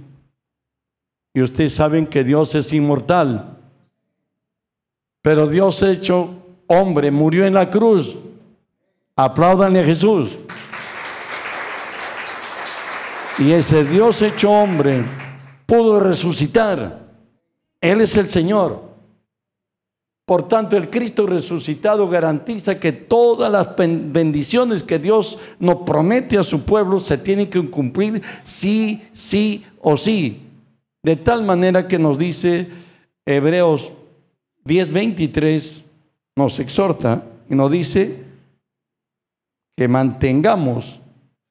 Y ustedes saben que Dios es inmortal. Pero Dios hecho hombre murió en la cruz. Apláudanle a Jesús. Y ese Dios hecho hombre pudo resucitar. Él es el Señor. Por tanto, el Cristo resucitado garantiza que todas las bendiciones que Dios nos promete a su pueblo se tienen que cumplir sí, sí o sí. De tal manera que nos dice Hebreos 10:23, nos exhorta y nos dice que mantengamos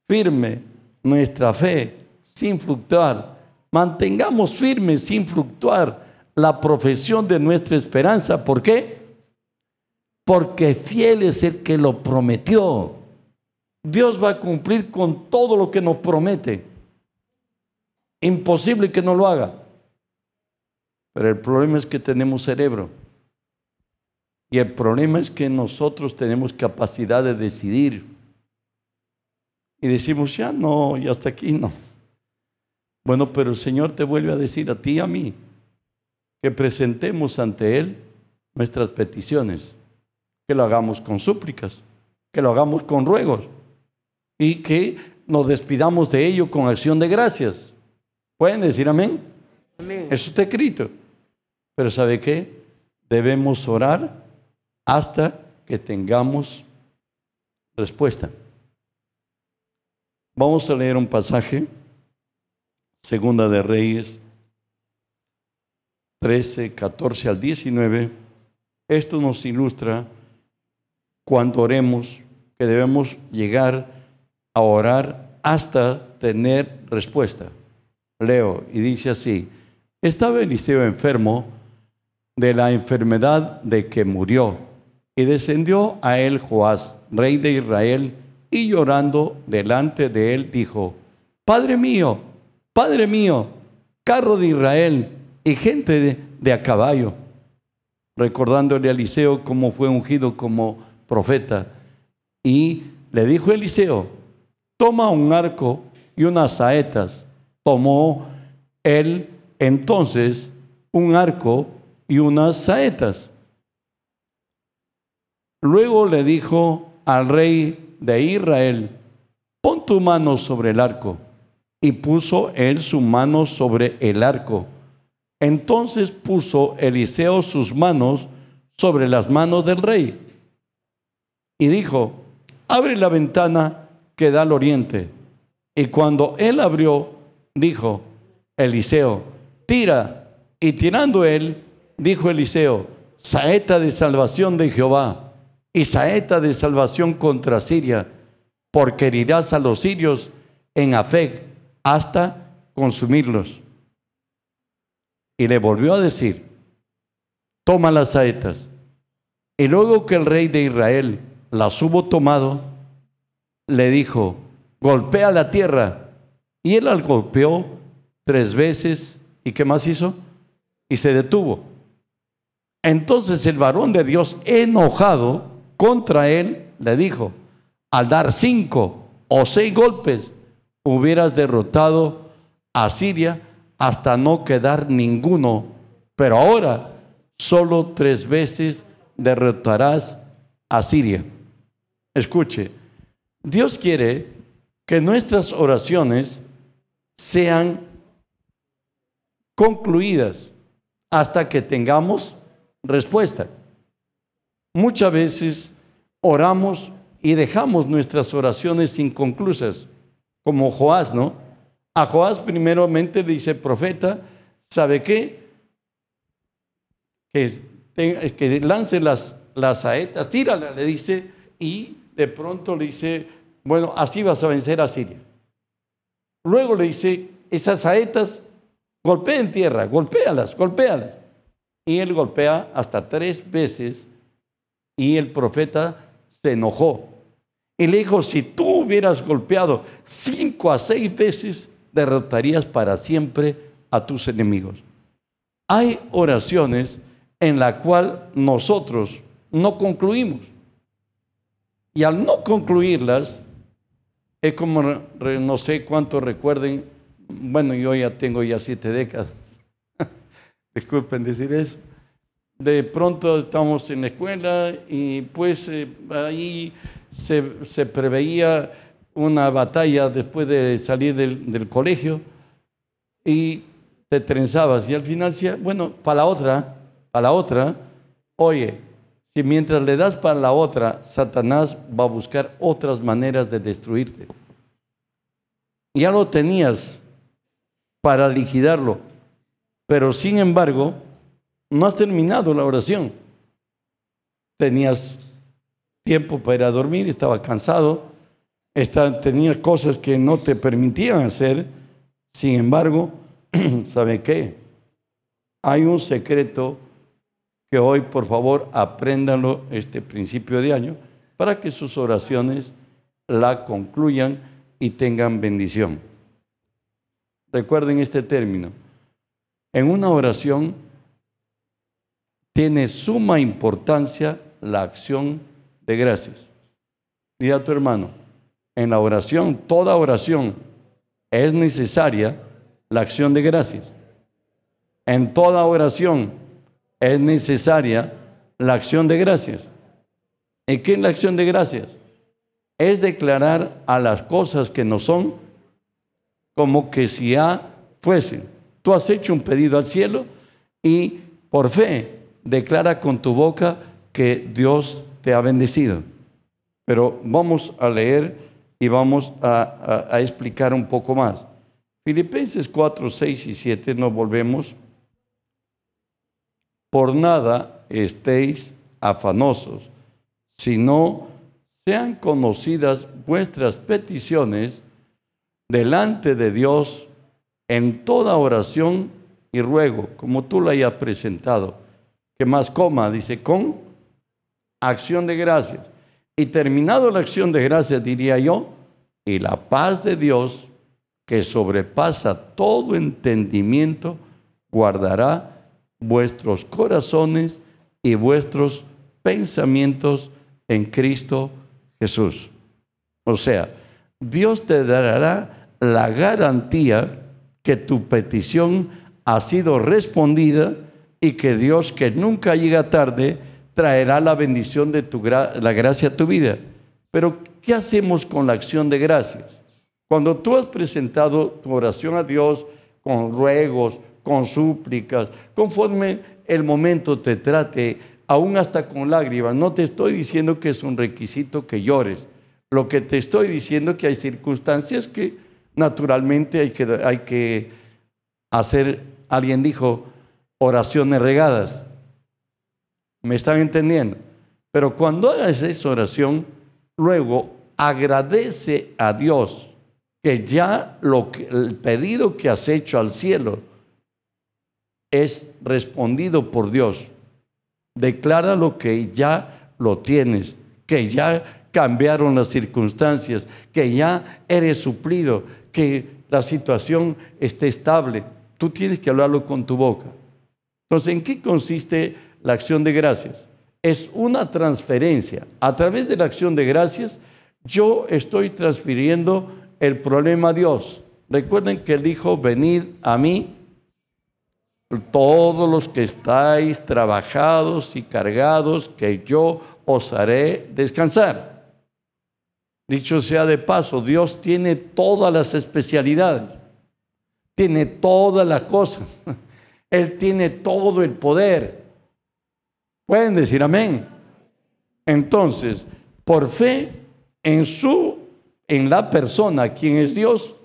firme nuestra fe sin fluctuar. Mantengamos firme sin fluctuar la profesión de nuestra esperanza. ¿Por qué? Porque fiel es el que lo prometió. Dios va a cumplir con todo lo que nos promete. Imposible que no lo haga. Pero el problema es que tenemos cerebro. Y el problema es que nosotros tenemos capacidad de decidir. Y decimos, ya no, y hasta aquí no. Bueno, pero el Señor te vuelve a decir a ti y a mí, que presentemos ante Él nuestras peticiones, que lo hagamos con súplicas, que lo hagamos con ruegos y que nos despidamos de ello con acción de gracias. ¿Pueden decir amén? amén. Eso está escrito. Pero ¿sabe qué? Debemos orar hasta que tengamos respuesta. Vamos a leer un pasaje, Segunda de Reyes 13, 14 al 19, esto nos ilustra cuando oremos que debemos llegar a orar hasta tener respuesta. Leo y dice así, estaba Eliseo enfermo de la enfermedad de que murió y descendió a él Joás, rey de Israel, y llorando delante de él dijo, Padre mío, Padre mío, carro de Israel y gente de, a caballo, recordándole a Eliseo cómo fue ungido como profeta. Y le dijo Eliseo, toma un arco y unas saetas. Tomó él entonces un arco y unas saetas. Luego le dijo al rey de Israel, pon tu mano sobre el arco. Y puso él su mano sobre el arco. Entonces puso Eliseo sus manos sobre las manos del rey y dijo, abre la ventana que da al oriente. Y cuando él abrió, dijo, Eliseo, tira. Y tirando él, dijo Eliseo, saeta de salvación de Jehová y saeta de salvación contra Siria, porque herirás a los sirios en Afec hasta consumirlos. Y le volvió a decir, toma las saetas. Y luego que el rey de Israel las hubo tomado, le dijo, golpea la tierra. Y él la golpeó tres veces. ¿Y qué más hizo? Y se detuvo. Entonces el varón de Dios, enojado contra él, le dijo, al dar cinco o seis golpes, hubieras derrotado a Siria hasta no quedar ninguno. Pero ahora solo tres veces derrotarás a Siria. Escuche, Dios quiere que nuestras oraciones sean concluidas hasta que tengamos respuesta. Muchas veces oramos y dejamos nuestras oraciones inconclusas, como Joás, ¿no? A Joás primeramente dice, profeta, ¿sabe qué? Que, que lance las, las saetas, tírala, le dice, y de pronto le dice, bueno, así vas a vencer a Siria. Luego le dice, esas saetas golpeen tierra, golpéalas, golpéalas. Y él golpea hasta tres veces y el profeta se enojó. Y le dijo, si tú hubieras golpeado cinco a seis veces, derrotarías para siempre a tus enemigos. Hay oraciones en la cual nosotros no concluimos. Y al no concluirlas, es como, no sé cuánto recuerden, bueno, yo ya tengo ya siete décadas, disculpen decir eso. De pronto estamos en la escuela y pues eh, ahí se, se, preveía una batalla después de salir del, del, colegio y te trenzabas y al final decía, bueno, para la otra, para la otra, oye, si mientras le das para la otra, Satanás va a buscar otras maneras de destruirte. Ya lo tenías para liquidarlo, pero sin embargo, no has terminado la oración. Tenías tiempo para ir a dormir, estaba cansado, tenía cosas que no te permitían hacer. Sin embargo, ¿sabe qué? Hay un secreto que hoy por favor apréndanlo este principio de año para que sus oraciones la concluyan y tengan bendición. Recuerden este término. En una oración tiene suma importancia la acción de gracias. Mira a tu hermano, en la oración, toda oración es necesaria la acción de gracias. En toda oración es necesaria la acción de gracias. ¿Y qué es la acción de gracias? Es declarar a las cosas que no son como que si ya fuesen. Tú has hecho un pedido al cielo y por fe declara con tu boca que Dios te ha bendecido. Pero vamos a leer y vamos a, explicar un poco más. Filipenses 4, 6 y 7 nos volvemos por nada estéis afanosos, sino sean conocidas vuestras peticiones delante de Dios en toda oración y ruego, como tú la hayas presentado. Que más coma, dice, con acción de gracias. Y terminado la acción de gracias, diría yo, y la paz de Dios, que sobrepasa todo entendimiento, guardará vuestros corazones y vuestros pensamientos en Cristo Jesús. O sea, Dios te dará la garantía que tu petición ha sido respondida y que Dios, que nunca llega tarde, traerá la bendición de tu la gracia a tu vida. Pero, ¿qué hacemos con la acción de gracias? Cuando tú has presentado tu oración a Dios con ruegos, con súplicas, conforme el momento te trate, aún hasta con lágrimas. No te estoy diciendo que es un requisito que llores. Lo que te estoy diciendo es que hay circunstancias que naturalmente hay que, hay que hacer, alguien dijo, oraciones regadas. ¿Me están entendiendo? Pero cuando hagas esa oración, luego agradece a Dios que ya lo que, el pedido que has hecho al cielo, es respondido por Dios. Declara lo que ya lo tienes, que ya cambiaron las circunstancias, que ya eres suplido, que la situación esté estable. Tú tienes que hablarlo con tu boca. Entonces, ¿en qué consiste la acción de gracias? Es una transferencia. A través de la acción de gracias, yo estoy transfiriendo el problema a Dios. Recuerden que Él dijo, venid a mí todos los que estáis trabajados y cargados, que yo os haré descansar. Dicho sea de paso, Dios tiene todas las especialidades, tiene todas las cosas, Él tiene todo el poder. Pueden decir amén. Entonces, por fe en su, en la persona, quien es Dios,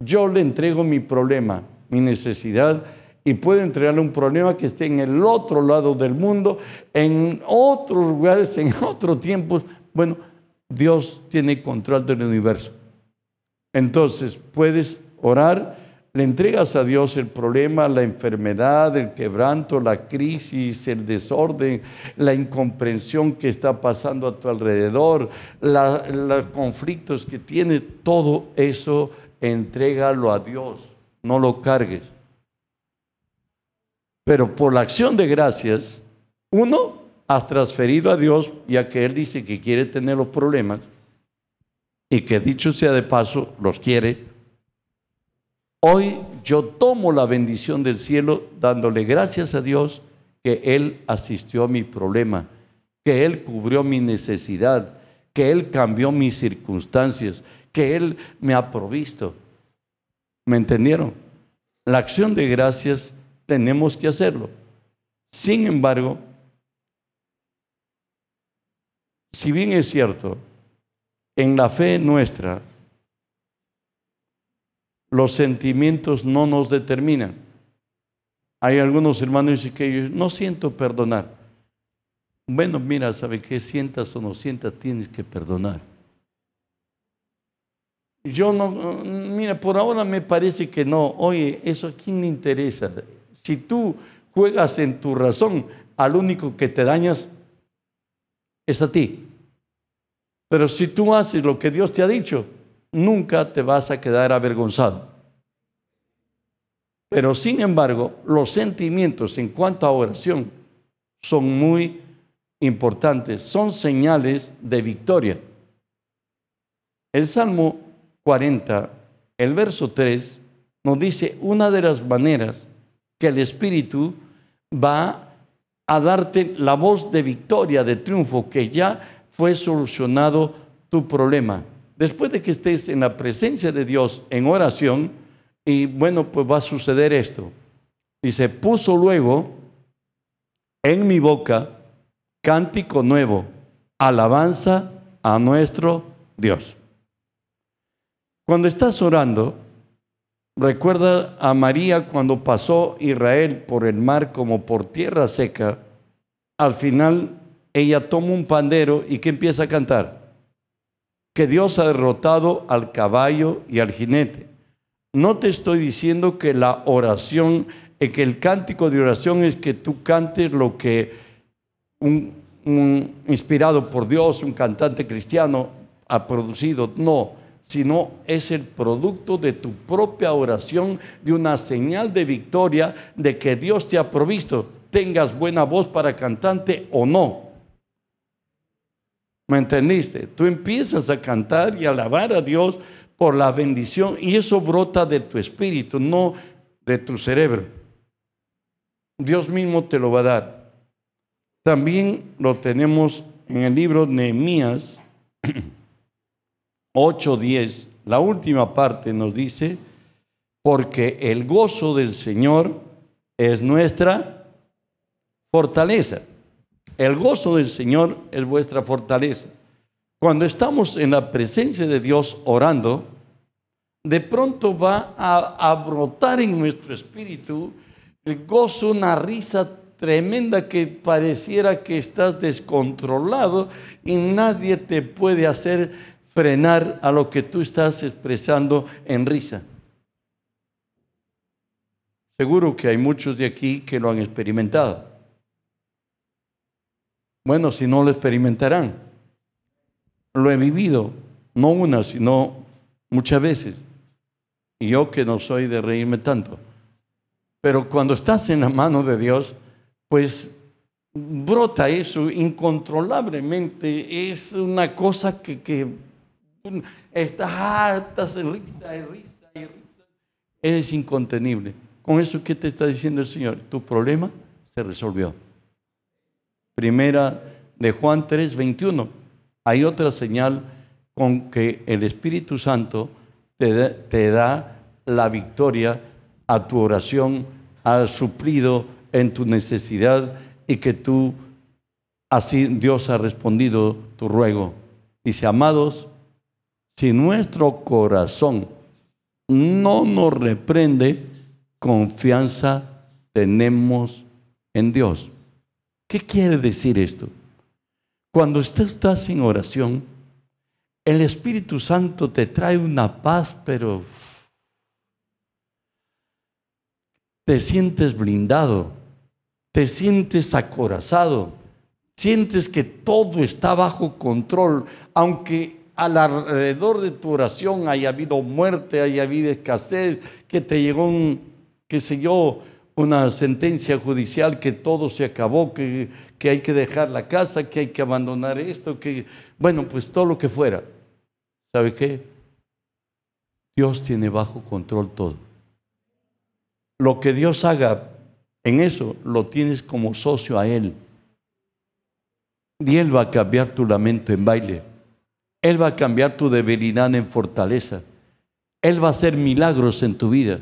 yo le entrego mi problema, mi necesidad y puedo entregarle un problema que esté en el otro lado del mundo, en otros lugares, en otro tiempo. Bueno, Dios tiene control del universo. Entonces, puedes orar, le entregas a Dios el problema, la enfermedad, el quebranto, la crisis, el desorden, la incomprensión que está pasando a tu alrededor, los conflictos que tiene, todo eso entrégalo a Dios, no lo cargues. Pero por la acción de gracias, uno, has transferido a Dios, ya que Él dice que quiere tener los problemas y que dicho sea de paso, los quiere. Hoy yo tomo la bendición del cielo dándole gracias a Dios que Él asistió a mi problema, que Él cubrió mi necesidad, que Él cambió mis circunstancias, que Él me ha provisto. ¿Me entendieron? La acción de gracias tenemos que hacerlo. Sin embargo, si bien es cierto, en la fe nuestra, los sentimientos no nos determinan. Hay algunos hermanos que no siento perdonar. Bueno, mira, ¿sabe qué? Sientas o no sientas, tienes que perdonar. Yo no, mira, por ahora me parece que no. Oye, eso a quién le interesa. Si tú juegas en tu razón, al único que te dañas es a ti. Pero si tú haces lo que Dios te ha dicho, nunca te vas a quedar avergonzado. Pero sin embargo, los sentimientos en cuanto a oración son muy importantes, son señales de victoria. El Salmo 40, el verso 3, nos dice una de las maneras que el Espíritu va a darte la voz de victoria, de triunfo, que ya fue solucionado tu problema. Después de que estés en la presencia de Dios en oración, y bueno, pues va a suceder esto. Y se puso luego en mi boca cántico nuevo, alabanza a nuestro Dios. Cuando estás orando, Recuerda a María cuando pasó Israel por el mar como por tierra seca. Al final ella toma un pandero y que empieza a cantar. Que Dios ha derrotado al caballo y al jinete. No te estoy diciendo que la oración, eh, que el cántico de oración es que tú cantes lo que un, inspirado por Dios, un cantante cristiano ha producido. No, sino es el producto de tu propia oración, de una señal de victoria de que Dios te ha provisto, tengas buena voz para cantante o no. ¿Me entendiste? Tú empiezas a cantar y alabar a Dios por la bendición y eso brota de tu espíritu, no de tu cerebro. Dios mismo te lo va a dar. También lo tenemos en el libro Nehemías 8.10, la última parte nos dice, porque el gozo del Señor es nuestra fortaleza. El gozo del Señor es vuestra fortaleza. Cuando estamos en la presencia de Dios orando, de pronto va a, brotar en nuestro espíritu el gozo, una risa tremenda que pareciera que estás descontrolado y nadie te puede hacer frenar a lo que tú estás expresando en risa. Seguro que hay muchos de aquí que lo han experimentado. Bueno, si no lo experimentarán. Lo he vivido, no una, sino muchas veces. Y yo que no soy de reírme tanto. Pero cuando estás en la mano de Dios, pues brota eso incontrolablemente. Es una cosa que, que estás harta, risa y risa y risa. Eres incontenible. Con eso, ¿qué te está diciendo el Señor? Tu problema se resolvió. Primera de Juan 3, 21. Hay otra señal con que el Espíritu Santo te da la victoria a tu oración, ha suplido en tu necesidad y que tú, así Dios ha respondido tu ruego. Dice, amados, si nuestro corazón no nos reprende, confianza tenemos en Dios. ¿Qué quiere decir esto? Cuando usted está sin oración, el Espíritu Santo te trae una paz, pero te sientes blindado, te sientes acorazado, sientes que todo está bajo control, aunque alrededor de tu oración haya habido muerte, haya habido escasez, que te llegó un, qué sé yo, una sentencia judicial que todo se acabó, que, que hay que dejar la casa, que hay que abandonar esto, que, bueno, pues todo lo que fuera. ¿Sabe qué? Dios tiene bajo control todo. Lo que Dios haga en eso, lo tienes como socio a Él. Y Él va a cambiar tu lamento en baile. Él va a cambiar tu debilidad en fortaleza. Él va a hacer milagros en tu vida.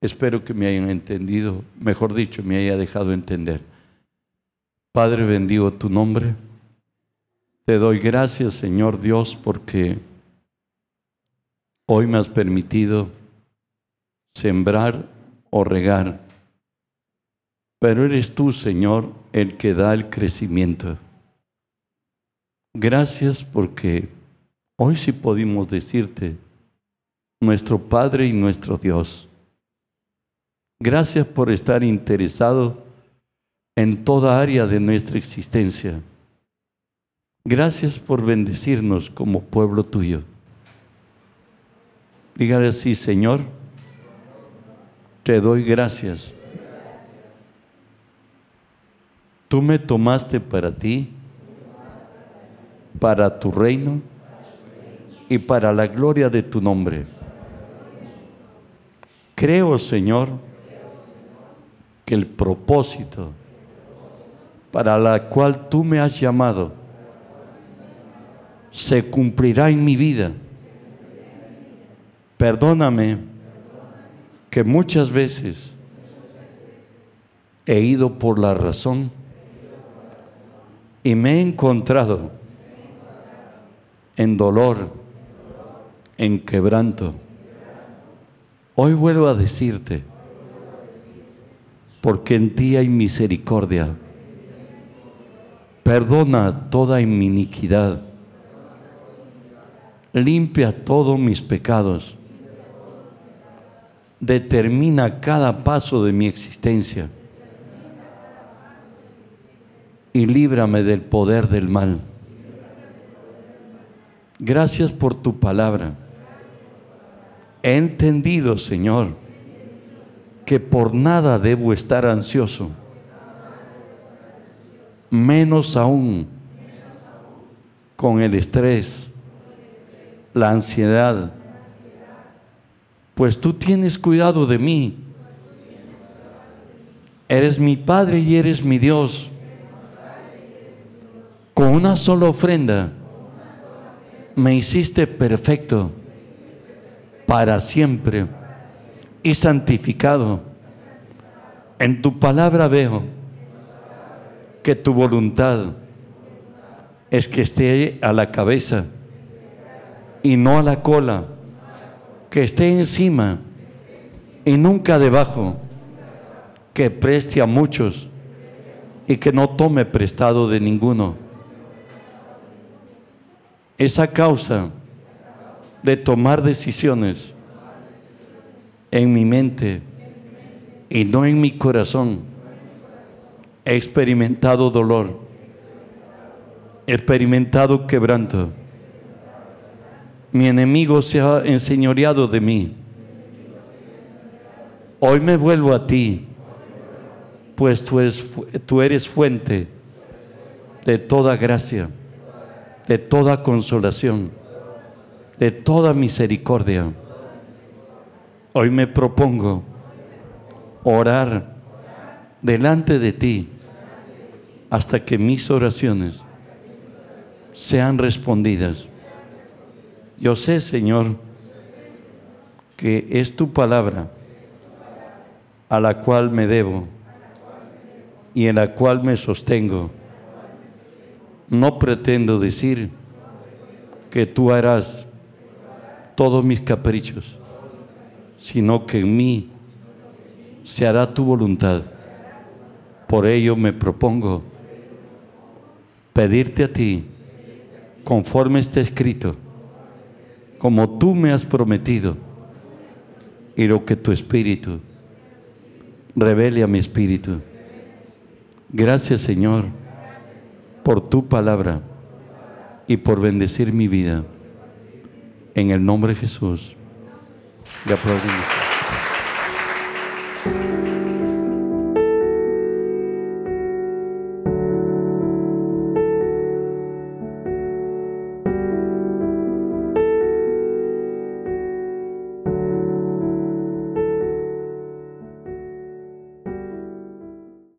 Espero que me hayan entendido, mejor dicho, me haya dejado entender. Padre, bendigo tu nombre. Te doy gracias, Señor Dios, porque hoy me has permitido sembrar o regar. Pero eres tú, Señor, el que da el crecimiento. Gracias porque hoy sí pudimos decirte, nuestro Padre y nuestro Dios. Gracias por estar interesado en toda área de nuestra existencia. Gracias por bendecirnos como pueblo tuyo. Dígale así, Señor, te doy gracias. Tú me tomaste para ti, para tu reino y para la gloria de tu nombre. Creo, Señor, que el propósito para la cual tú me has llamado se cumplirá en mi vida. Perdóname que muchas veces he ido por la razón y me he encontrado en dolor, en quebranto. Hoy vuelvo a decirte, porque en ti hay misericordia. Perdona toda mi iniquidad. Limpia todos mis pecados. Determina cada paso de mi existencia. Y líbrame del poder del mal. Gracias por tu palabra. He entendido, Señor, que por nada debo estar ansioso, menos aún con el estrés, la ansiedad, pues tú tienes cuidado de mí. Eres mi Padre y eres mi Dios. Con una sola ofrenda me hiciste perfecto para siempre y santificado. En tu palabra veo que tu voluntad es que esté a la cabeza y no a la cola, que esté encima y nunca debajo, que preste a muchos y que no tome prestado de ninguno. Esa causa de tomar decisiones en mi mente y no en mi corazón. He experimentado dolor, he experimentado quebranto. Mi enemigo se ha enseñoreado de mí. Hoy me vuelvo a ti, pues tú eres, tú eres fuente de toda gracia. de toda consolación, de toda misericordia. Hoy me propongo orar delante de ti hasta que mis oraciones sean respondidas. Yo sé, Señor, que es tu palabra a la cual me debo y en la cual me sostengo. No pretendo decir que tú harás todos mis caprichos, sino que en mí se hará tu voluntad. Por ello me propongo pedirte a ti, conforme está escrito, como tú me has prometido, y lo que tu espíritu revele a mi espíritu. Gracias Señor por tu palabra y por bendecir mi vida. En el nombre de Jesús. Le aplaudimos.